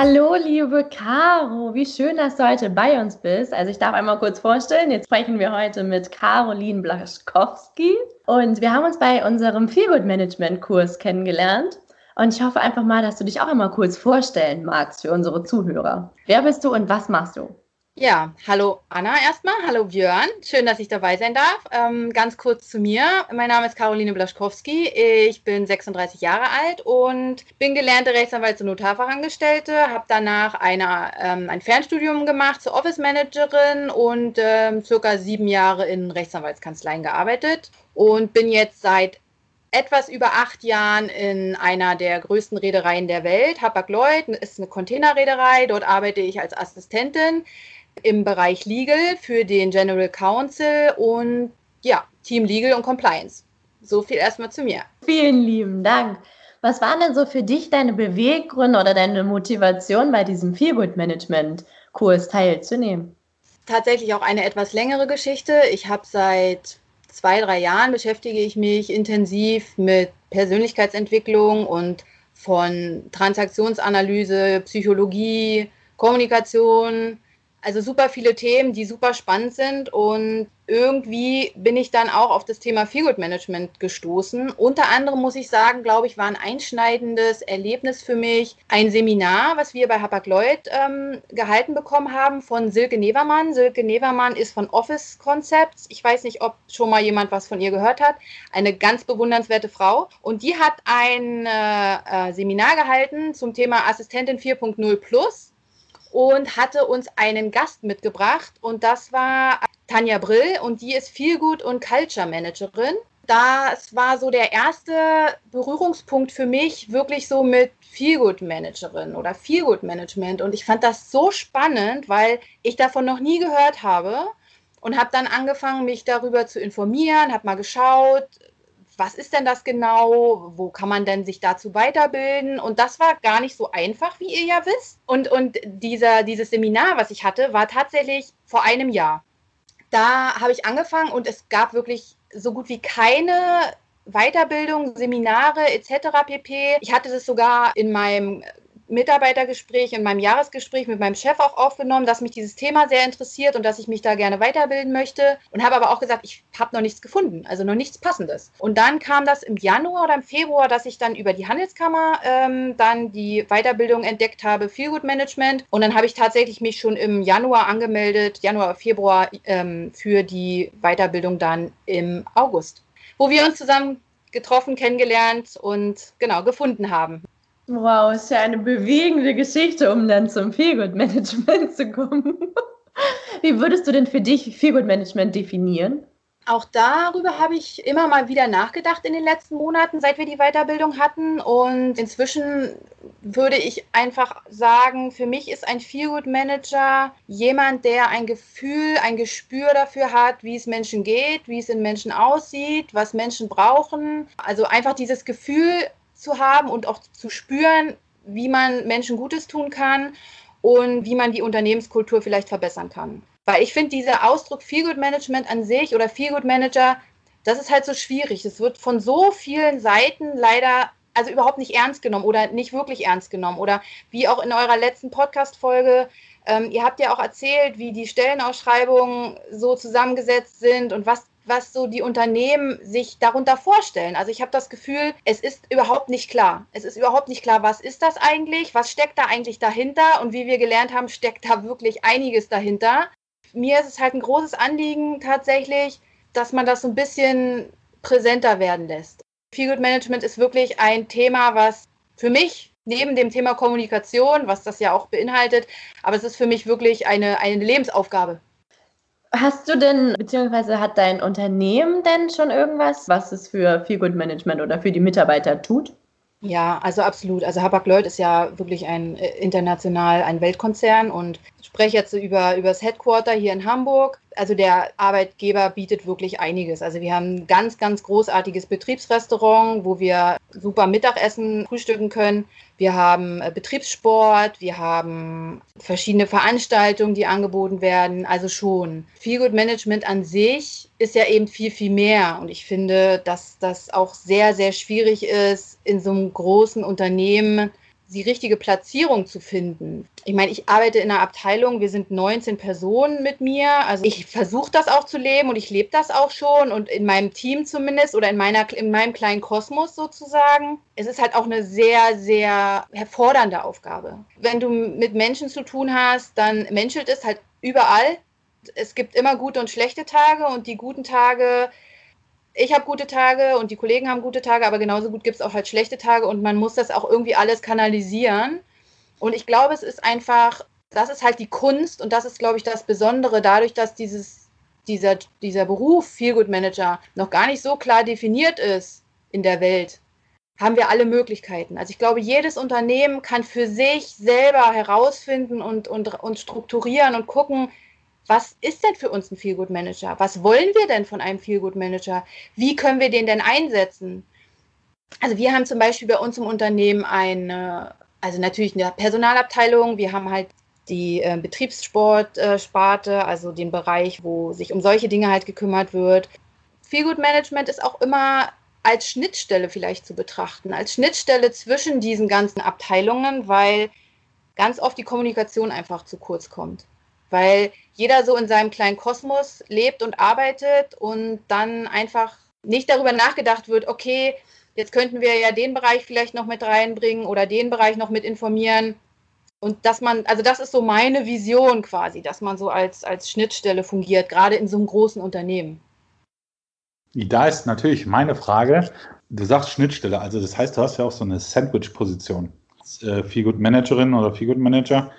Hallo, liebe Caro, wie schön, dass du heute bei uns bist. Also ich darf einmal kurz vorstellen, jetzt sprechen wir heute mit Caroline Blaschkowski und wir haben uns bei unserem Feelgood Management Kurs kennengelernt. Und ich hoffe einfach mal, dass du dich auch einmal kurz vorstellen magst für unsere Zuhörer. Wer bist du und was machst du? Ja, hallo Anna erstmal, hallo Björn, schön, dass ich dabei sein darf. Ähm, ganz kurz zu mir, mein Name ist Caroline Blaschkowski, ich bin 36 Jahre alt und bin gelernte Rechtsanwalts- und Notarfachangestellte, habe danach eine, ähm, ein Fernstudium gemacht zur Office Managerin und ähm, circa sieben Jahre in Rechtsanwaltskanzleien gearbeitet und bin jetzt seit etwas über acht Jahren in einer der größten Reedereien der Welt. Hapag-Lloyd ist eine Containerreederei. Dort arbeite ich als Assistentin im Bereich Legal für den General Counsel und ja, Team Legal und Compliance. So viel erstmal zu mir. Vielen lieben Dank. Was waren denn so für dich deine Beweggründe oder deine Motivation bei diesem Feelgood Management Kurs teilzunehmen? Tatsächlich auch eine etwas längere Geschichte. Ich habe seit zwei, drei Jahren beschäftige ich mich intensiv mit Persönlichkeitsentwicklung und von Transaktionsanalyse, Psychologie, Kommunikation, also super viele Themen, die super spannend sind und irgendwie bin ich dann auch auf das Thema Feelgood Management gestoßen. Unter anderem muss ich sagen, glaube ich, war ein einschneidendes Erlebnis für mich ein Seminar, was wir bei Hapag-Lloyd ähm, gehalten bekommen haben von Silke Nevermann. Silke Nevermann ist von Office Concepts. Ich weiß nicht, ob schon mal jemand was von ihr gehört hat. Eine ganz bewundernswerte Frau. Und die hat ein äh, äh Seminar gehalten zum Thema Assistentin 4.0 Plus und hatte uns einen Gast mitgebracht und das war Tanja Brill und die ist Feelgood und Culture Managerin. Das war so der erste Berührungspunkt für mich wirklich so mit Feelgood Managerin oder Feelgood Management und ich fand das so spannend, weil ich davon noch nie gehört habe und habe dann angefangen, mich darüber zu informieren, habe mal geschaut, was ist denn das genau? Wo kann man denn sich dazu weiterbilden? Und das war gar nicht so einfach, wie ihr ja wisst. Und, und dieser, dieses Seminar, was ich hatte, war tatsächlich vor einem Jahr. Da habe ich angefangen und es gab wirklich so gut wie keine Weiterbildung, Seminare etc. pp. Ich hatte das sogar in meinem Mitarbeitergespräch, in meinem Jahresgespräch mit meinem Chef auch aufgenommen, dass mich dieses Thema sehr interessiert und dass ich mich da gerne weiterbilden möchte. Und habe aber auch gesagt, ich habe noch nichts gefunden, also noch nichts Passendes. Und dann kam das im Januar oder im Februar, dass ich dann über die Handelskammer ähm, dann die Weiterbildung entdeckt habe, Feelgood Management. Und dann habe ich tatsächlich mich schon im Januar angemeldet, Januar, Februar, ähm, für die Weiterbildung dann im August, wo wir uns zusammen getroffen, kennengelernt und genau gefunden haben. Wow, ist ja eine bewegende Geschichte, um dann zum Feelgood Management zu kommen. Wie würdest du denn für dich Feelgood Management definieren? Auch darüber habe ich immer mal wieder nachgedacht in den letzten Monaten, seit wir die Weiterbildung hatten. Und inzwischen würde ich einfach sagen, für mich ist ein Feelgood Manager jemand, der ein Gefühl, ein Gespür dafür hat, wie es Menschen geht, wie es in Menschen aussieht, was Menschen brauchen. Also einfach dieses Gefühl zu haben und auch zu spüren, wie man Menschen Gutes tun kann und wie man die Unternehmenskultur vielleicht verbessern kann. Weil ich finde, dieser Ausdruck Feelgood Management an sich oder Feelgood Manager, das ist halt so schwierig. Es wird von so vielen Seiten leider also überhaupt nicht ernst genommen oder nicht wirklich ernst genommen. Oder wie auch in eurer letzten Podcast-Folge, ähm, ihr habt ja auch erzählt, wie die Stellenausschreibungen so zusammengesetzt sind und was was so die Unternehmen sich darunter vorstellen. Also ich habe das Gefühl, es ist überhaupt nicht klar. Es ist überhaupt nicht klar, was ist das eigentlich, was steckt da eigentlich dahinter und wie wir gelernt haben, steckt da wirklich einiges dahinter. Mir ist es halt ein großes Anliegen tatsächlich, dass man das so ein bisschen präsenter werden lässt. Feelgood Management ist wirklich ein Thema, was für mich neben dem Thema Kommunikation, was das ja auch beinhaltet, aber es ist für mich wirklich eine, eine Lebensaufgabe. Hast du denn, beziehungsweise hat dein Unternehmen denn schon irgendwas, was es für Feelgood Management oder für die Mitarbeiter tut? Ja, also absolut. Also Hapag-Lloyd ist ja wirklich ein äh, international, ein Weltkonzern und ich spreche jetzt über, über das Headquarter hier in Hamburg. Also der Arbeitgeber bietet wirklich einiges. Also wir haben ein ganz, ganz großartiges Betriebsrestaurant, wo wir super Mittagessen frühstücken können. Wir haben äh, Betriebssport, wir haben verschiedene Veranstaltungen, die angeboten werden. Also schon. Feelgood Management an sich ist ja eben viel, viel mehr. Und ich finde, dass das auch sehr, sehr schwierig ist, in so einem großen Unternehmen die richtige Platzierung zu finden. Ich meine, ich arbeite in einer Abteilung, wir sind 19 Personen mit mir. Also ich versuche das auch zu leben und ich lebe das auch schon und in meinem Team zumindest oder in, meiner, in meinem kleinen Kosmos sozusagen. Es ist halt auch eine sehr, sehr herfordernde Aufgabe. Wenn du mit Menschen zu tun hast, dann menschelt es halt überall. Es gibt immer gute und schlechte Tage und die guten Tage ich habe gute Tage und die Kollegen haben gute Tage, aber genauso gut gibt es auch halt schlechte Tage und man muss das auch irgendwie alles kanalisieren. Und ich glaube, es ist einfach, das ist halt die Kunst und das ist, glaube ich, das Besondere, dadurch, dass dieses, dieser, dieser Beruf Feelgood Manager noch gar nicht so klar definiert ist in der Welt, haben wir alle Möglichkeiten. Also ich glaube, jedes Unternehmen kann für sich selber herausfinden und, und, und strukturieren und gucken, was ist denn für uns ein Feelgood Manager? Was wollen wir denn von einem Feelgood Manager? Wie können wir den denn einsetzen? Also wir haben zum Beispiel bei uns im Unternehmen eine, also natürlich eine Personalabteilung, wir haben halt die äh, Betriebssportsparte, äh, also den Bereich, wo sich um solche Dinge halt gekümmert wird. Feelgood Management ist auch immer als Schnittstelle vielleicht zu betrachten, als Schnittstelle zwischen diesen ganzen Abteilungen, weil ganz oft die Kommunikation einfach zu kurz kommt weil jeder so in seinem kleinen Kosmos lebt und arbeitet und dann einfach nicht darüber nachgedacht wird, okay, jetzt könnten wir ja den Bereich vielleicht noch mit reinbringen oder den Bereich noch mit informieren. Und dass man, also das ist so meine Vision quasi, dass man so als, als Schnittstelle fungiert, gerade in so einem großen Unternehmen. Da ist natürlich meine Frage, du sagst Schnittstelle, also das heißt, du hast ja auch so eine Sandwich-Position. Äh, Feelgood Managerin oder Feelgood Manager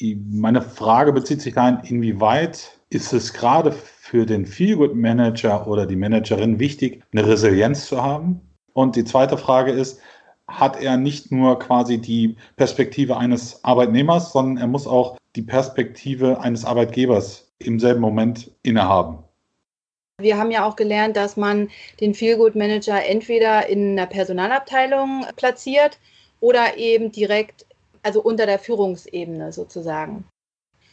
meine Frage bezieht sich dahin, inwieweit ist es gerade für den Feelgood Manager oder die Managerin wichtig, eine Resilienz zu haben? Und die zweite Frage ist, hat er nicht nur quasi die Perspektive eines Arbeitnehmers, sondern er muss auch die Perspektive eines Arbeitgebers im selben Moment innehaben? Wir haben ja auch gelernt, dass man den Feelgood Manager entweder in einer Personalabteilung platziert oder eben direkt also unter der Führungsebene sozusagen.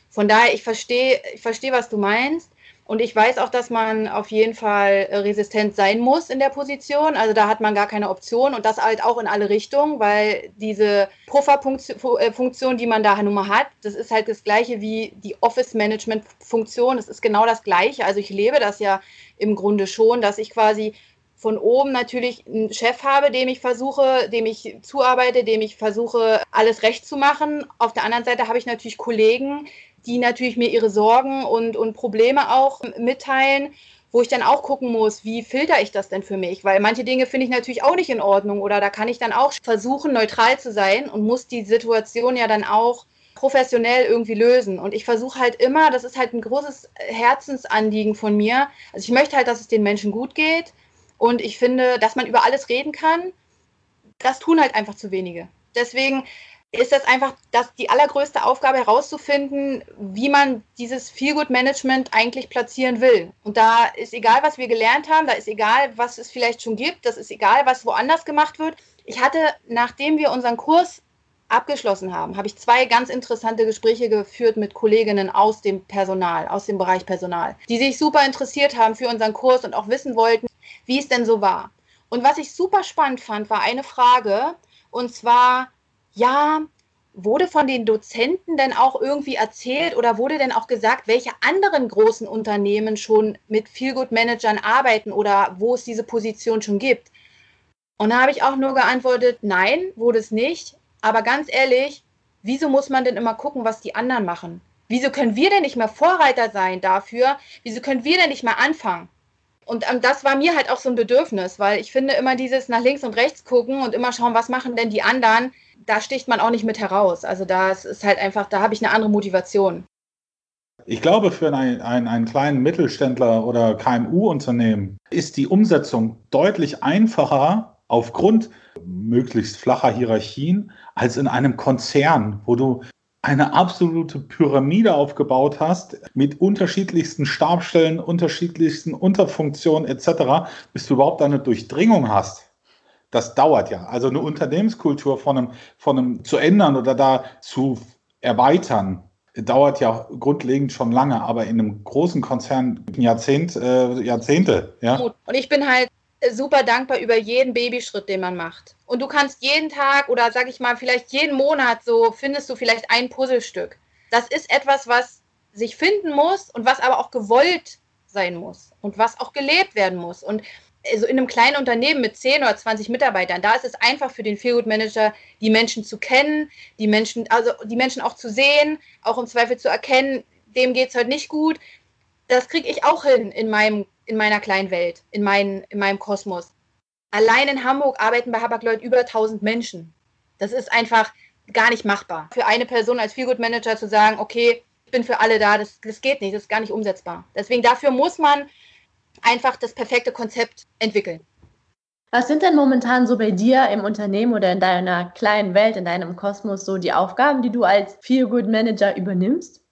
Von daher, ich verstehe, ich verstehe, was du meinst. Und ich weiß auch, dass man auf jeden Fall resistent sein muss in der Position. Also da hat man gar keine Option und das halt auch in alle Richtungen, weil diese Pufferfunktion, die man da nun mal hat, das ist halt das gleiche wie die Office-Management-Funktion. Das ist genau das gleiche. Also ich lebe das ja im Grunde schon, dass ich quasi von oben natürlich einen Chef habe, dem ich versuche, dem ich zuarbeite, dem ich versuche, alles recht zu machen. Auf der anderen Seite habe ich natürlich Kollegen, die natürlich mir ihre Sorgen und, und Probleme auch mitteilen, wo ich dann auch gucken muss, wie filter ich das denn für mich? Weil manche Dinge finde ich natürlich auch nicht in Ordnung oder da kann ich dann auch versuchen, neutral zu sein und muss die Situation ja dann auch professionell irgendwie lösen. Und ich versuche halt immer, das ist halt ein großes Herzensanliegen von mir. Also ich möchte halt, dass es den Menschen gut geht. Und ich finde, dass man über alles reden kann, das tun halt einfach zu wenige. Deswegen ist das einfach das die allergrößte Aufgabe herauszufinden, wie man dieses Feelgood Management eigentlich platzieren will. Und da ist egal, was wir gelernt haben, da ist egal, was es vielleicht schon gibt, das ist egal, was woanders gemacht wird. Ich hatte, nachdem wir unseren Kurs abgeschlossen haben, habe ich zwei ganz interessante Gespräche geführt mit Kolleginnen aus dem Personal, aus dem Bereich Personal, die sich super interessiert haben für unseren Kurs und auch wissen wollten, wie es denn so war. Und was ich super spannend fand, war eine Frage, und zwar, ja, wurde von den Dozenten denn auch irgendwie erzählt oder wurde denn auch gesagt, welche anderen großen Unternehmen schon mit Feelgood-Managern arbeiten oder wo es diese Position schon gibt? Und da habe ich auch nur geantwortet, nein, wurde es nicht. Aber ganz ehrlich, wieso muss man denn immer gucken, was die anderen machen? Wieso können wir denn nicht mehr Vorreiter sein dafür? Wieso können wir denn nicht mehr anfangen? Und ähm, das war mir halt auch so ein Bedürfnis, weil ich finde immer dieses nach links und rechts gucken und immer schauen, was machen denn die anderen, da sticht man auch nicht mit heraus. Also das ist halt einfach, da habe ich eine andere Motivation. Ich glaube, für einen, einen, einen kleinen Mittelständler oder KMU-Unternehmen ist die Umsetzung deutlich einfacher aufgrund möglichst flacher Hierarchien als in einem Konzern, wo du eine absolute Pyramide aufgebaut hast mit unterschiedlichsten Stabstellen, unterschiedlichsten Unterfunktionen etc., bis du überhaupt eine Durchdringung hast. Das dauert ja. Also eine Unternehmenskultur von einem, von einem zu ändern oder da zu erweitern, dauert ja grundlegend schon lange, aber in einem großen Konzern Jahrzehnt, äh, Jahrzehnte. Ja? Und ich bin halt super dankbar über jeden Babyschritt, den man macht. Und du kannst jeden Tag oder sag ich mal, vielleicht jeden Monat so findest du vielleicht ein Puzzlestück. Das ist etwas, was sich finden muss und was aber auch gewollt sein muss und was auch gelebt werden muss. Und also in einem kleinen Unternehmen mit 10 oder 20 Mitarbeitern, da ist es einfach für den Feelgood Manager, die Menschen zu kennen, die Menschen, also die Menschen auch zu sehen, auch im Zweifel zu erkennen, dem geht es heute nicht gut. Das kriege ich auch hin in meinem in meiner kleinen Welt, in, mein, in meinem Kosmos. Allein in Hamburg arbeiten bei Habak-Lloyd über 1000 Menschen. Das ist einfach gar nicht machbar. Für eine Person als Feelgood Manager zu sagen, okay, ich bin für alle da, das, das geht nicht, das ist gar nicht umsetzbar. Deswegen dafür muss man einfach das perfekte Konzept entwickeln. Was sind denn momentan so bei dir im Unternehmen oder in deiner kleinen Welt, in deinem Kosmos so die Aufgaben, die du als Feelgood Manager übernimmst?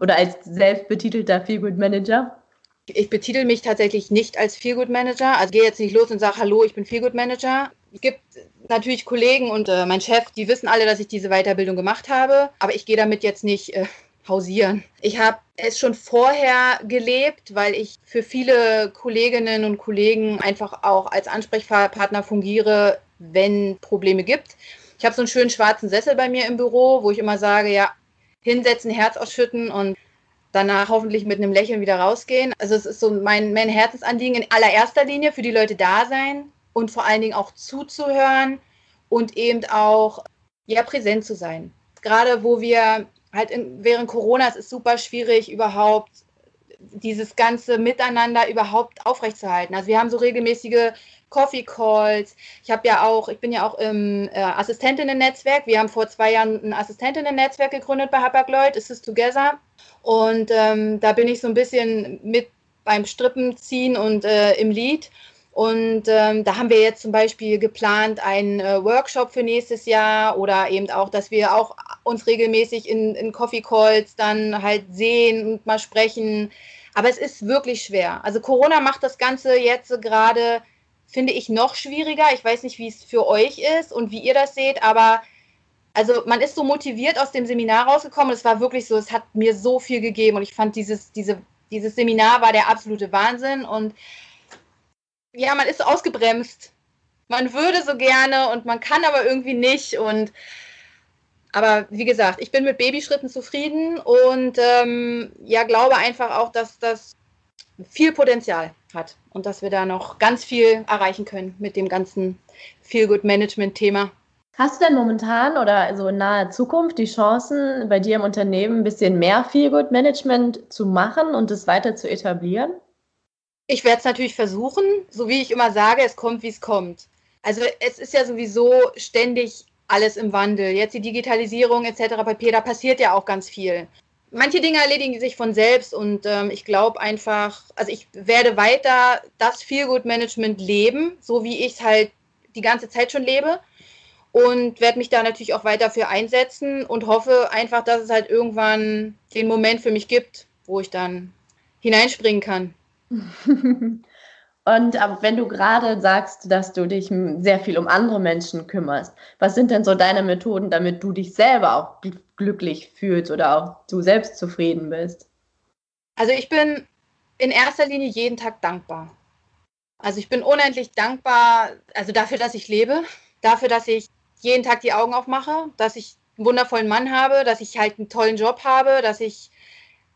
Oder als selbstbetitelter Feelgood Manager? Ich betitel mich tatsächlich nicht als Feelgood Manager. Also gehe jetzt nicht los und sage, hallo, ich bin Feelgood Manager. Es gibt natürlich Kollegen und äh, mein Chef, die wissen alle, dass ich diese Weiterbildung gemacht habe, aber ich gehe damit jetzt nicht äh, hausieren. Ich habe es schon vorher gelebt, weil ich für viele Kolleginnen und Kollegen einfach auch als Ansprechpartner fungiere, wenn Probleme gibt. Ich habe so einen schönen schwarzen Sessel bei mir im Büro, wo ich immer sage, ja, hinsetzen, Herz ausschütten und danach hoffentlich mit einem Lächeln wieder rausgehen. Also es ist so mein, mein Herzensanliegen in allererster Linie für die Leute da sein und vor allen Dingen auch zuzuhören und eben auch ja präsent zu sein. Gerade wo wir halt in, während Corona, es ist super schwierig überhaupt dieses ganze Miteinander überhaupt aufrechtzuerhalten. Also wir haben so regelmäßige Coffee Calls. Ich habe ja auch, ich bin ja auch im äh, Assistentinnen-Netzwerk. Wir haben vor zwei Jahren ein Assistentinnen-Netzwerk gegründet bei Hapag-Lloyd, Assist Together. Und ähm, da bin ich so ein bisschen mit beim Strippen ziehen und äh, im Lied. Und ähm, da haben wir jetzt zum Beispiel geplant einen äh, Workshop für nächstes Jahr oder eben auch, dass wir auch uns regelmäßig in, in Coffee Calls dann halt sehen und mal sprechen. Aber es ist wirklich schwer. Also Corona macht das Ganze jetzt gerade, finde ich, noch schwieriger. Ich weiß nicht, wie es für euch ist und wie ihr das seht, aber also man ist so motiviert aus dem Seminar rausgekommen. Es war wirklich so, es hat mir so viel gegeben und ich fand dieses, diese, dieses Seminar war der absolute Wahnsinn und ja, man ist so ausgebremst. Man würde so gerne und man kann aber irgendwie nicht und aber wie gesagt, ich bin mit Babyschritten zufrieden und ähm, ja, glaube einfach auch, dass das viel Potenzial hat und dass wir da noch ganz viel erreichen können mit dem ganzen Feel-Good-Management-Thema. Hast du denn momentan oder so in naher Zukunft die Chancen, bei dir im Unternehmen ein bisschen mehr Feel-Good-Management zu machen und es weiter zu etablieren? Ich werde es natürlich versuchen, so wie ich immer sage, es kommt, wie es kommt. Also es ist ja sowieso ständig alles im Wandel. Jetzt die Digitalisierung etc. Papier, da passiert ja auch ganz viel. Manche Dinge erledigen sich von selbst und ähm, ich glaube einfach, also ich werde weiter das Feel-Good-Management leben, so wie ich es halt die ganze Zeit schon lebe und werde mich da natürlich auch weiter für einsetzen und hoffe einfach, dass es halt irgendwann den Moment für mich gibt, wo ich dann hineinspringen kann. Und wenn du gerade sagst, dass du dich sehr viel um andere Menschen kümmerst, was sind denn so deine Methoden, damit du dich selber auch glücklich fühlst oder auch du selbst zufrieden bist? Also ich bin in erster Linie jeden Tag dankbar. Also ich bin unendlich dankbar, also dafür, dass ich lebe, dafür, dass ich jeden Tag die Augen aufmache, dass ich einen wundervollen Mann habe, dass ich halt einen tollen Job habe, dass ich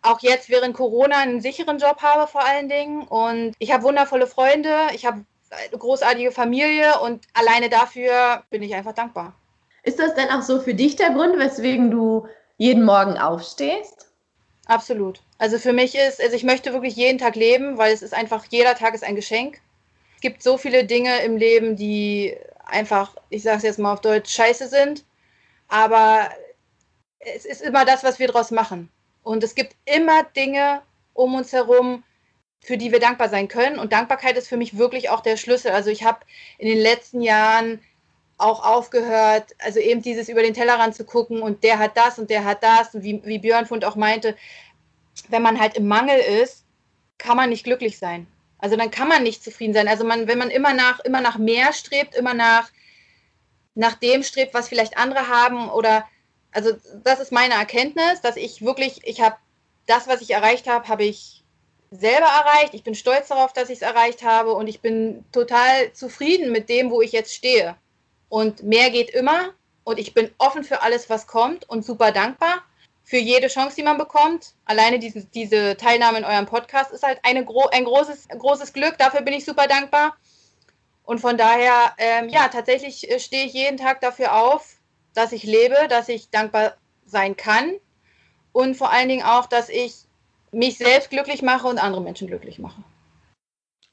auch jetzt während Corona einen sicheren Job habe vor allen Dingen. Und ich habe wundervolle Freunde, ich habe eine großartige Familie und alleine dafür bin ich einfach dankbar. Ist das denn auch so für dich der Grund, weswegen du jeden Morgen aufstehst? Absolut. Also für mich ist, also ich möchte wirklich jeden Tag leben, weil es ist einfach, jeder Tag ist ein Geschenk. Es gibt so viele Dinge im Leben, die einfach, ich sage es jetzt mal auf Deutsch, scheiße sind. Aber es ist immer das, was wir daraus machen. Und es gibt immer Dinge um uns herum, für die wir dankbar sein können. Und Dankbarkeit ist für mich wirklich auch der Schlüssel. Also ich habe in den letzten Jahren auch aufgehört, also eben dieses über den Tellerrand zu gucken und der hat das und der hat das und wie, wie Björn Fund auch meinte, wenn man halt im Mangel ist, kann man nicht glücklich sein. Also dann kann man nicht zufrieden sein. Also man, wenn man immer nach, immer nach mehr strebt, immer nach, nach dem strebt, was vielleicht andere haben oder also das ist meine Erkenntnis, dass ich wirklich, ich habe das, was ich erreicht habe, habe ich selber erreicht. Ich bin stolz darauf, dass ich es erreicht habe und ich bin total zufrieden mit dem, wo ich jetzt stehe. Und mehr geht immer und ich bin offen für alles, was kommt und super dankbar für jede Chance, die man bekommt. Alleine diese, diese Teilnahme in eurem Podcast ist halt eine ein großes, großes Glück. Dafür bin ich super dankbar. Und von daher, ähm, ja, tatsächlich äh, stehe ich jeden Tag dafür auf, dass ich lebe, dass ich dankbar sein kann und vor allen Dingen auch, dass ich mich selbst glücklich mache und andere Menschen glücklich mache.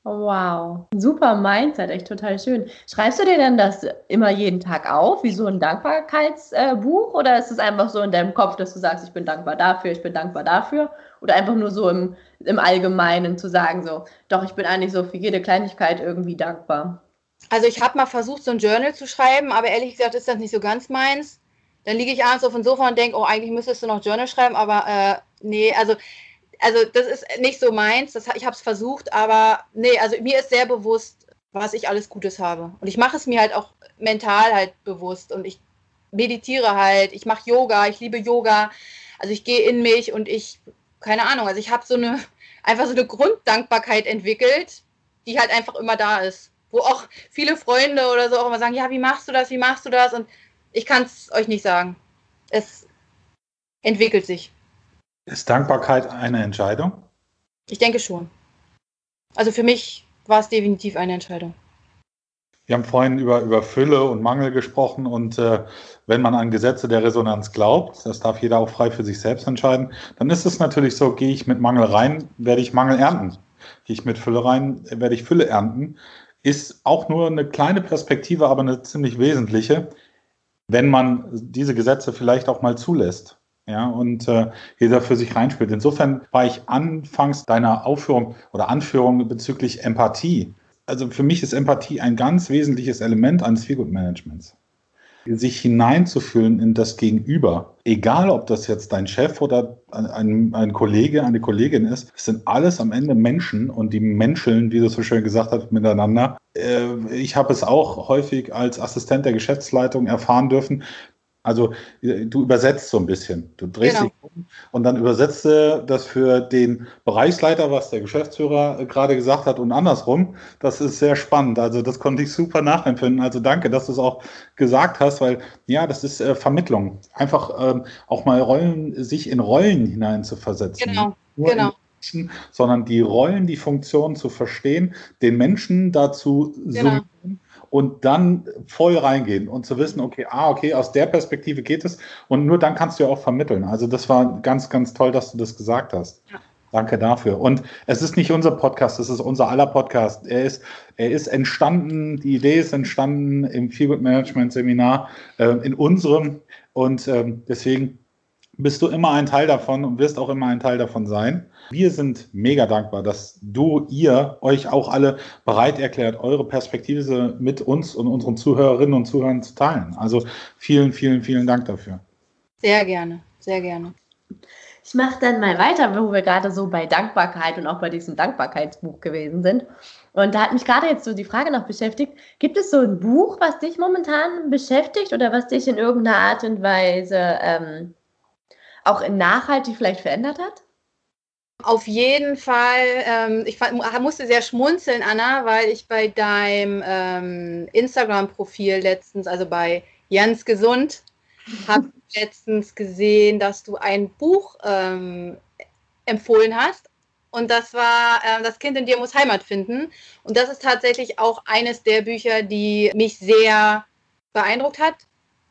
Wow, super Mindset, echt total schön. Schreibst du dir denn das immer jeden Tag auf, wie so ein Dankbarkeitsbuch? oder ist es einfach so in deinem Kopf, dass du sagst, ich bin dankbar dafür, ich bin dankbar dafür? Oder einfach nur so im, im Allgemeinen zu sagen, so, doch, ich bin eigentlich so für jede Kleinigkeit irgendwie dankbar? Also ich habe mal versucht, so ein Journal zu schreiben, aber ehrlich gesagt ist das nicht so ganz meins. Dann liege ich abends auf dem Sofa und denke, oh, eigentlich müsstest du noch Journal schreiben, aber äh, nee, also also das ist nicht so meins. Das, ich habe es versucht, aber nee, also mir ist sehr bewusst, was ich alles Gutes habe. Und ich mache es mir halt auch mental halt bewusst und ich meditiere halt, ich mache Yoga, ich liebe Yoga. Also ich gehe in mich und ich, keine Ahnung, also ich habe so eine, einfach so eine Grunddankbarkeit entwickelt, die halt einfach immer da ist. Wo auch viele Freunde oder so auch immer sagen, ja, wie machst du das, wie machst du das? Und ich kann es euch nicht sagen. Es entwickelt sich. Ist Dankbarkeit eine Entscheidung? Ich denke schon. Also für mich war es definitiv eine Entscheidung. Wir haben vorhin über, über Fülle und Mangel gesprochen und äh, wenn man an Gesetze der Resonanz glaubt, das darf jeder auch frei für sich selbst entscheiden, dann ist es natürlich so, gehe ich mit Mangel rein, werde ich Mangel ernten. Gehe ich mit Fülle rein, werde ich Fülle ernten. Ist auch nur eine kleine Perspektive, aber eine ziemlich wesentliche, wenn man diese Gesetze vielleicht auch mal zulässt ja, und äh, jeder für sich reinspielt. Insofern war ich anfangs deiner Aufführung oder Anführung bezüglich Empathie. Also für mich ist Empathie ein ganz wesentliches Element eines Feelgood-Managements. Sich hineinzufühlen in das Gegenüber, egal ob das jetzt dein Chef oder ein, ein Kollege, eine Kollegin ist, es sind alles am Ende Menschen und die menscheln, wie du so schön gesagt hast, miteinander. Äh, ich habe es auch häufig als Assistent der Geschäftsleitung erfahren dürfen, also du übersetzt so ein bisschen. Du drehst genau. dich um und dann übersetzt du das für den Bereichsleiter, was der Geschäftsführer gerade gesagt hat und andersrum. Das ist sehr spannend. Also das konnte ich super nachempfinden. Also danke, dass du es auch gesagt hast, weil ja, das ist äh, Vermittlung. Einfach ähm, auch mal Rollen, sich in Rollen hinein zu versetzen. Genau, Nur genau. Menschen, sondern die Rollen, die Funktionen zu verstehen, den Menschen dazu genau und dann voll reingehen und zu wissen, okay, ah, okay, aus der Perspektive geht es und nur dann kannst du ja auch vermitteln. Also das war ganz, ganz toll, dass du das gesagt hast. Ja. Danke dafür. Und es ist nicht unser Podcast, es ist unser aller Podcast. Er ist, er ist entstanden, die Idee ist entstanden im Feelgood Management Seminar, äh, in unserem. Und ähm, deswegen bist du immer ein Teil davon und wirst auch immer ein Teil davon sein. Wir sind mega dankbar, dass du, ihr euch auch alle bereit erklärt, eure Perspektive mit uns und unseren Zuhörerinnen und Zuhörern zu teilen. Also vielen, vielen, vielen Dank dafür. Sehr gerne, sehr gerne. Ich mache dann mal weiter, wo wir gerade so bei Dankbarkeit und auch bei diesem Dankbarkeitsbuch gewesen sind. Und da hat mich gerade jetzt so die Frage noch beschäftigt, gibt es so ein Buch, was dich momentan beschäftigt oder was dich in irgendeiner Art und Weise ähm, auch nachhaltig vielleicht verändert hat? Auf jeden Fall. Ähm, ich musste sehr schmunzeln, Anna, weil ich bei deinem ähm, Instagram-Profil letztens, also bei Jens Gesund, habe letztens gesehen, dass du ein Buch ähm, empfohlen hast. Und das war äh, Das Kind in dir muss Heimat finden. Und das ist tatsächlich auch eines der Bücher, die mich sehr beeindruckt hat.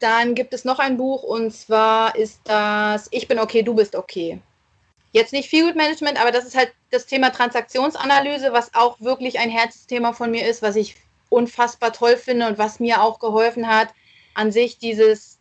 Dann gibt es noch ein Buch und zwar ist das Ich bin okay, du bist okay. Jetzt nicht Feelgood Management, aber das ist halt das Thema Transaktionsanalyse, was auch wirklich ein Herzthema von mir ist, was ich unfassbar toll finde und was mir auch geholfen hat, an sich dieses,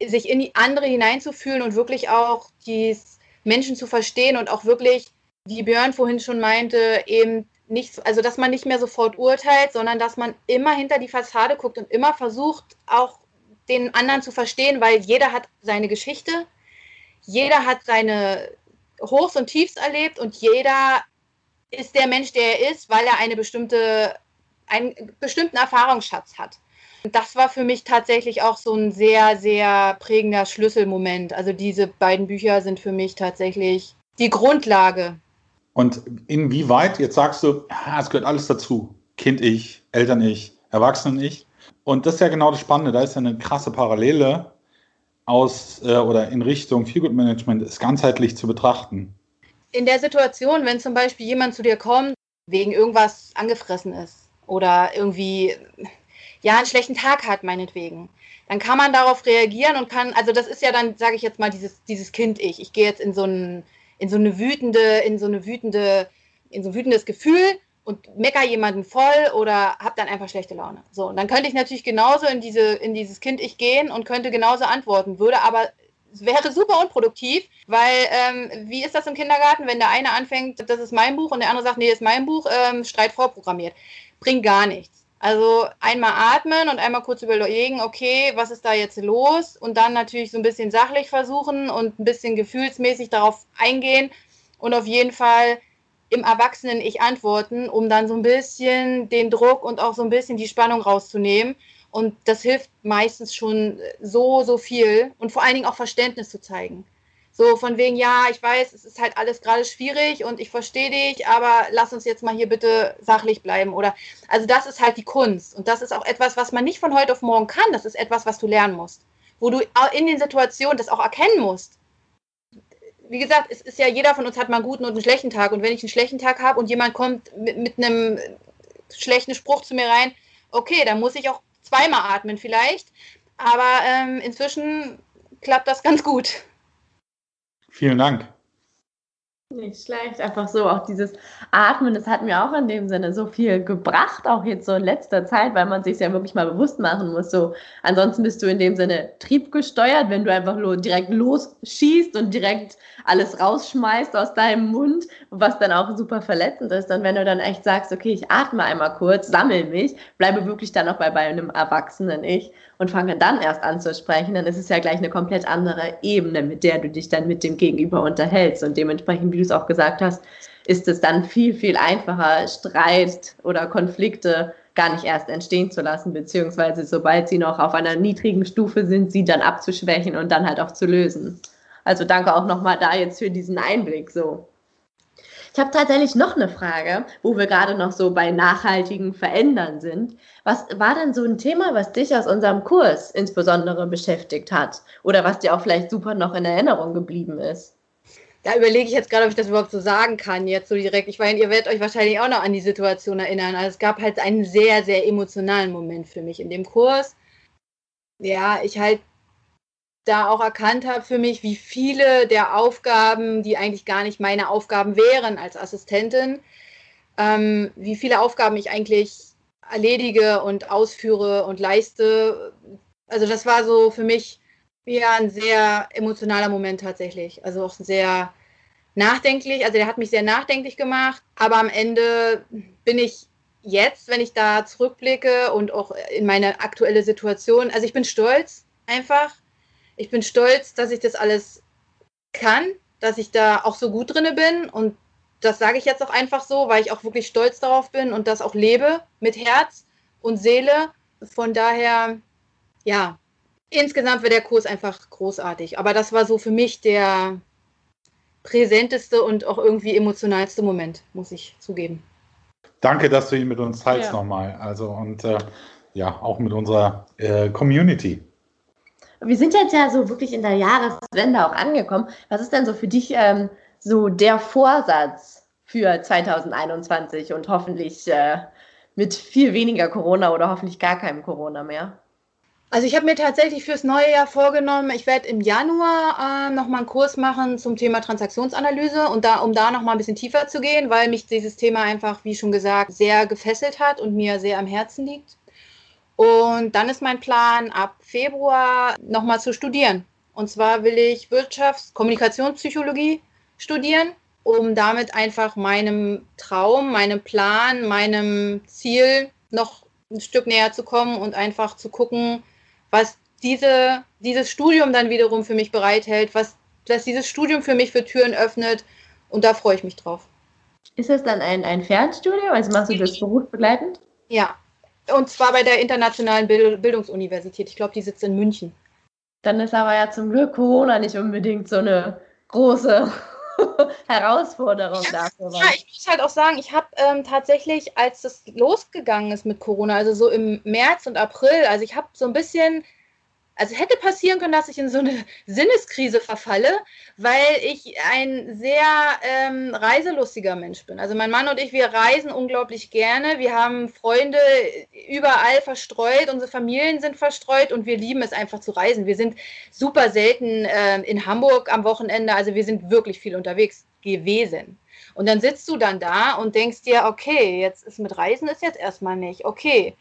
sich in die andere hineinzufühlen und wirklich auch die Menschen zu verstehen und auch wirklich, wie Björn vorhin schon meinte, eben nicht, also dass man nicht mehr sofort urteilt, sondern dass man immer hinter die Fassade guckt und immer versucht, auch den anderen zu verstehen, weil jeder hat seine Geschichte, jeder hat seine Hochs und Tiefs erlebt und jeder ist der Mensch, der er ist, weil er eine bestimmte, einen bestimmten Erfahrungsschatz hat. Und das war für mich tatsächlich auch so ein sehr, sehr prägender Schlüsselmoment. Also diese beiden Bücher sind für mich tatsächlich die Grundlage. Und inwieweit, jetzt sagst du, es gehört alles dazu. Kind-Ich, Eltern-Ich, Erwachsenen-Ich. Und das ist ja genau das Spannende, da ist ja eine krasse Parallele aus äh, oder in Richtung Feelgood Management, es ganzheitlich zu betrachten. In der Situation, wenn zum Beispiel jemand zu dir kommt, wegen irgendwas angefressen ist oder irgendwie ja einen schlechten Tag hat, meinetwegen, dann kann man darauf reagieren und kann, also das ist ja dann, sage ich jetzt mal, dieses, dieses Kind-Ich. Ich gehe jetzt in so, ein, in so eine wütende, in so eine wütende, in so ein wütendes Gefühl und mecker jemanden voll oder habe dann einfach schlechte Laune. So, und dann könnte ich natürlich genauso in, diese, in dieses Kind-Ich gehen und könnte genauso antworten, würde aber wäre super unproduktiv, weil ähm, wie ist das im Kindergarten, wenn der eine anfängt, das ist mein Buch und der andere sagt, nee, das ist mein Buch, ähm, Streit vorprogrammiert. Bringt gar nichts. Also einmal atmen und einmal kurz überlegen, okay, was ist da jetzt los? Und dann natürlich so ein bisschen sachlich versuchen und ein bisschen gefühlsmäßig darauf eingehen und auf jeden Fall im Erwachsenen-Ich antworten, um dann so ein bisschen den Druck und auch so ein bisschen die Spannung rauszunehmen. Und das hilft meistens schon so, so viel und vor allen Dingen auch Verständnis zu zeigen. So von wegen, ja, ich weiß, es ist halt alles gerade schwierig und ich verstehe dich, aber lass uns jetzt mal hier bitte sachlich bleiben. Oder also das ist halt die Kunst. Und das ist auch etwas, was man nicht von heute auf morgen kann. Das ist etwas, was du lernen musst. Wo du in den Situationen das auch erkennen musst wie gesagt, es ist ja, jeder von uns hat mal einen guten und einen schlechten Tag. Und wenn ich einen schlechten Tag habe und jemand kommt mit, mit einem schlechten Spruch zu mir rein, okay, dann muss ich auch zweimal atmen vielleicht. Aber ähm, inzwischen klappt das ganz gut. Vielen Dank. Nicht schlecht, einfach so auch dieses Atmen, das hat mir auch in dem Sinne so viel gebracht, auch jetzt so in letzter Zeit, weil man sich ja wirklich mal bewusst machen muss. So, ansonsten bist du in dem Sinne triebgesteuert, wenn du einfach lo direkt losschießt und direkt alles rausschmeißt aus deinem Mund, was dann auch super verletzend ist. Und wenn du dann echt sagst, okay, ich atme einmal kurz, sammel mich, bleibe wirklich dann auch bei, bei einem Erwachsenen ich und fange dann erst an zu sprechen, dann ist es ja gleich eine komplett andere Ebene, mit der du dich dann mit dem Gegenüber unterhältst. Und dementsprechend, wie du es auch gesagt hast, ist es dann viel, viel einfacher, Streit oder Konflikte gar nicht erst entstehen zu lassen, beziehungsweise sobald sie noch auf einer niedrigen Stufe sind, sie dann abzuschwächen und dann halt auch zu lösen. Also danke auch nochmal da jetzt für diesen Einblick so. Ich habe tatsächlich noch eine Frage, wo wir gerade noch so bei nachhaltigen Verändern sind. Was war denn so ein Thema, was dich aus unserem Kurs insbesondere beschäftigt hat? Oder was dir auch vielleicht super noch in Erinnerung geblieben ist? Da überlege ich jetzt gerade, ob ich das überhaupt so sagen kann, jetzt so direkt. Ich meine, ihr werdet euch wahrscheinlich auch noch an die Situation erinnern. Also es gab halt einen sehr, sehr emotionalen Moment für mich in dem Kurs. Ja, ich halt da auch erkannt habe für mich, wie viele der Aufgaben, die eigentlich gar nicht meine Aufgaben wären als Assistentin, ähm, wie viele Aufgaben ich eigentlich erledige und ausführe und leiste. Also das war so für mich ja ein sehr emotionaler Moment tatsächlich. Also auch sehr nachdenklich. Also der hat mich sehr nachdenklich gemacht. Aber am Ende bin ich jetzt, wenn ich da zurückblicke und auch in meine aktuelle Situation, also ich bin stolz einfach ich bin stolz, dass ich das alles kann, dass ich da auch so gut drinne bin und das sage ich jetzt auch einfach so, weil ich auch wirklich stolz darauf bin und das auch lebe mit Herz und Seele. Von daher, ja, insgesamt wäre der Kurs einfach großartig. Aber das war so für mich der präsenteste und auch irgendwie emotionalste Moment, muss ich zugeben. Danke, dass du ihn mit uns teilst ja. nochmal. Also und äh, ja, auch mit unserer äh, Community. Wir sind jetzt ja so wirklich in der Jahreswende auch angekommen. Was ist denn so für dich ähm, so der Vorsatz für 2021 und hoffentlich äh, mit viel weniger Corona oder hoffentlich gar keinem Corona mehr? Also ich habe mir tatsächlich fürs neue Jahr vorgenommen, ich werde im Januar äh, nochmal einen Kurs machen zum Thema Transaktionsanalyse und da, um da nochmal ein bisschen tiefer zu gehen, weil mich dieses Thema einfach, wie schon gesagt, sehr gefesselt hat und mir sehr am Herzen liegt. Und dann ist mein Plan, ab Februar nochmal zu studieren. Und zwar will ich Wirtschafts-, Kommunikationspsychologie studieren. um damit einfach meinem Traum, meinem Plan, meinem Ziel noch ein Stück näher zu kommen und einfach zu gucken, was diese, dieses Studium dann wiederum für mich bereithält, was, was dieses Studium für mich für Türen öffnet. Und da freue ich mich drauf. Ist das dann ein, ein Fernstudium? Also machst du das berufsbegleitend? Ja, und zwar bei der Internationalen Bildungsuniversität. Ich glaube, die sitzt in München. Dann ist aber ja zum Glück Corona nicht unbedingt so eine große Herausforderung ja, dafür. Ja, ich muss halt auch sagen, ich habe ähm, tatsächlich, als das losgegangen ist mit Corona, also so im März und April, also ich habe so ein bisschen also hätte passieren können, dass ich in so eine Sinniskrise verfalle, weil ich ein sehr ähm, reiselustiger Mensch bin. Also mein Mann und ich, wir reisen unglaublich gerne. Wir haben Freunde überall verstreut, unsere Familien sind verstreut und wir lieben es einfach zu reisen. Wir sind super selten äh, in Hamburg am Wochenende, also wir sind wirklich viel unterwegs gewesen. Und dann sitzt du dann da und denkst dir, okay, jetzt ist mit Reisen ist jetzt erstmal nicht. Okay,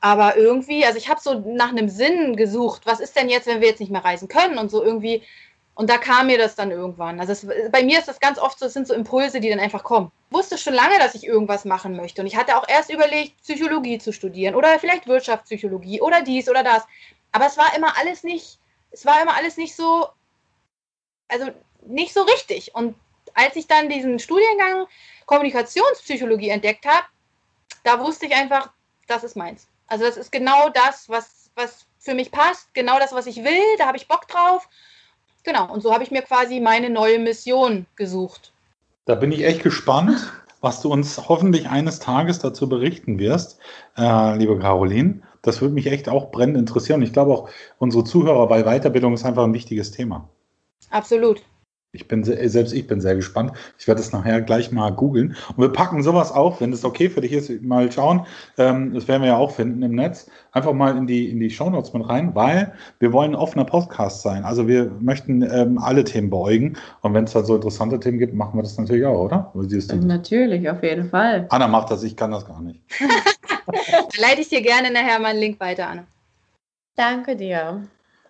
aber irgendwie, also ich habe so nach einem Sinn gesucht, was ist denn jetzt, wenn wir jetzt nicht mehr reisen können und so irgendwie. Und da kam mir das dann irgendwann. Also es, bei mir ist das ganz oft so, es sind so Impulse, die dann einfach kommen. Ich wusste schon lange, dass ich irgendwas machen möchte. Und ich hatte auch erst überlegt, Psychologie zu studieren oder vielleicht Wirtschaftspsychologie oder dies oder das. Aber es war immer alles nicht, es war immer alles nicht so, also nicht so richtig. Und als ich dann diesen Studiengang Kommunikationspsychologie entdeckt habe, da wusste ich einfach, das ist meins. Also das ist genau das, was, was für mich passt, genau das, was ich will, da habe ich Bock drauf. Genau, und so habe ich mir quasi meine neue Mission gesucht. Da bin ich echt gespannt, was du uns hoffentlich eines Tages dazu berichten wirst, äh, liebe Caroline. Das würde mich echt auch brennend interessieren. Ich glaube auch unsere Zuhörer, weil Weiterbildung ist einfach ein wichtiges Thema. Absolut. Ich bin sehr, selbst ich bin sehr gespannt. Ich werde es nachher gleich mal googeln. Und wir packen sowas auf, wenn es okay für dich ist, mal schauen. Ähm, das werden wir ja auch finden im Netz. Einfach mal in die, in die Shownotes mit rein, weil wir wollen ein offener Podcast sein. Also wir möchten ähm, alle Themen beäugen. Und wenn es da so interessante Themen gibt, machen wir das natürlich auch, oder? Natürlich, auf jeden Fall. Anna macht das, ich kann das gar nicht. leite ich dir gerne nachher mal einen Link weiter, Anna. Danke dir.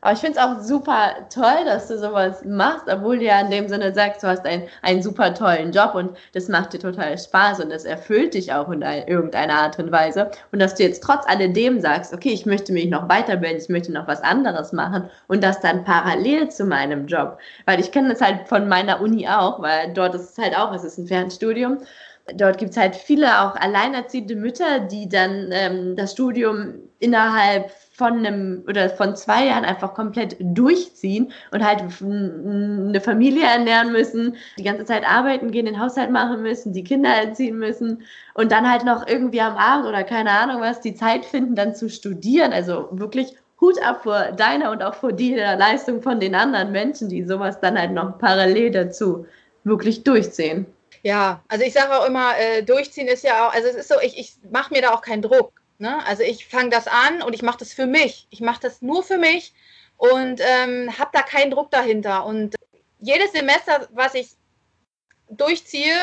Aber ich finde es auch super toll, dass du sowas machst, obwohl du ja in dem Sinne sagst, du hast einen, einen super tollen Job und das macht dir total Spaß und das erfüllt dich auch in irgendeiner Art und Weise. Und dass du jetzt trotz alledem sagst, okay, ich möchte mich noch weiterbilden, ich möchte noch was anderes machen und das dann parallel zu meinem Job. Weil ich kenne das halt von meiner Uni auch, weil dort ist es halt auch, es ist ein Fernstudium. Dort gibt es halt viele auch alleinerziehende Mütter, die dann ähm, das Studium innerhalb von einem oder von zwei Jahren einfach komplett durchziehen und halt eine Familie ernähren müssen, die ganze Zeit arbeiten gehen, den Haushalt machen müssen, die Kinder erziehen müssen und dann halt noch irgendwie am Abend oder keine Ahnung was die Zeit finden, dann zu studieren. Also wirklich Hut ab vor deiner und auch vor der Leistung von den anderen Menschen, die sowas dann halt noch parallel dazu wirklich durchziehen. Ja, also ich sage auch immer, äh, durchziehen ist ja auch, also es ist so, ich, ich mache mir da auch keinen Druck. Ne? Also ich fange das an und ich mache das für mich. Ich mache das nur für mich und ähm, habe da keinen Druck dahinter. Und jedes Semester, was ich durchziehe,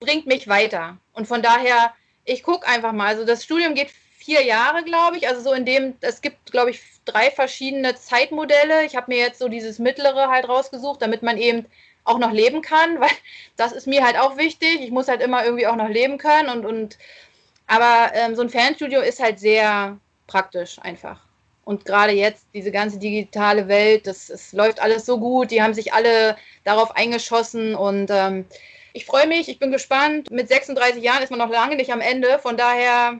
bringt mich weiter. Und von daher, ich gucke einfach mal. Also das Studium geht vier Jahre, glaube ich. Also so in dem, es gibt, glaube ich, drei verschiedene Zeitmodelle. Ich habe mir jetzt so dieses mittlere halt rausgesucht, damit man eben auch noch leben kann, weil das ist mir halt auch wichtig. Ich muss halt immer irgendwie auch noch leben können und, und aber ähm, so ein Fernstudio ist halt sehr praktisch einfach. Und gerade jetzt, diese ganze digitale Welt, das, das läuft alles so gut. Die haben sich alle darauf eingeschossen und ähm, ich freue mich, ich bin gespannt. Mit 36 Jahren ist man noch lange nicht am Ende. Von daher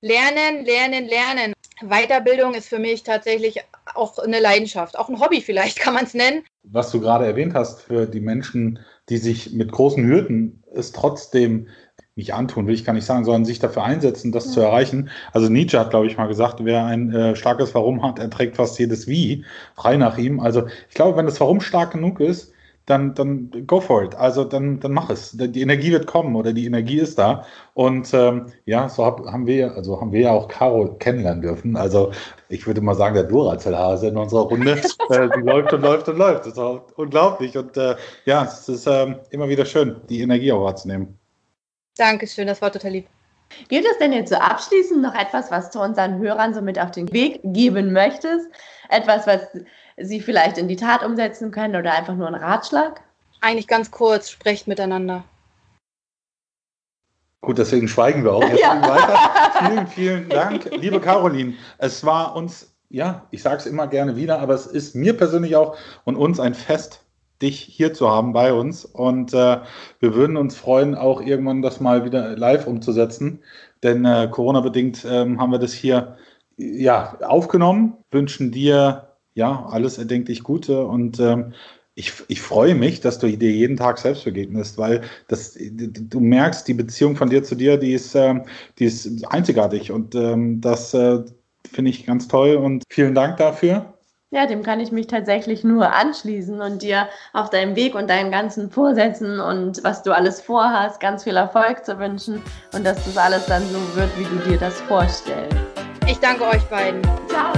lernen, lernen, lernen. Weiterbildung ist für mich tatsächlich auch eine Leidenschaft, auch ein Hobby vielleicht kann man es nennen. Was du gerade erwähnt hast, für die Menschen, die sich mit großen Hürden es trotzdem nicht antun, will ich gar nicht sagen, sondern sich dafür einsetzen, das ja. zu erreichen. Also Nietzsche hat, glaube ich, mal gesagt, wer ein äh, starkes Warum hat, erträgt fast jedes Wie, frei nach ihm. Also ich glaube, wenn das Warum stark genug ist, dann, dann go for it. Also dann, dann mach es. Die Energie wird kommen oder die Energie ist da. Und ähm, ja, so hab, haben wir, also haben wir ja auch Caro kennenlernen dürfen. Also ich würde mal sagen, der Duracell-Hase in unserer Runde, äh, die läuft und läuft und läuft. Das ist auch unglaublich. Und äh, ja, es ist äh, immer wieder schön, die Energie auch wahrzunehmen. Dankeschön, das war total lieb. Gibt es denn jetzt so abschließend noch etwas, was du unseren Hörern so mit auf den Weg geben möchtest? Etwas, was sie vielleicht in die Tat umsetzen können oder einfach nur ein Ratschlag? eigentlich ganz kurz, sprecht miteinander. Gut, deswegen schweigen wir auch jetzt ja. weiter. Vielen, vielen Dank, liebe Caroline. Es war uns, ja, ich sage es immer gerne wieder, aber es ist mir persönlich auch und uns ein Fest, dich hier zu haben bei uns. Und äh, wir würden uns freuen, auch irgendwann das mal wieder live umzusetzen. Denn äh, Corona-bedingt ähm, haben wir das hier ja, aufgenommen, wünschen dir ja alles erdenklich Gute und ähm, ich, ich freue mich, dass du dir jeden Tag selbst begegnest, weil das, du merkst, die Beziehung von dir zu dir, die ist, äh, die ist einzigartig und ähm, das äh, finde ich ganz toll und vielen Dank dafür. Ja, dem kann ich mich tatsächlich nur anschließen und dir auf deinem Weg und deinen ganzen Vorsätzen und was du alles vorhast, ganz viel Erfolg zu wünschen und dass das alles dann so wird, wie du dir das vorstellst. Ich danke euch beiden. Ciao.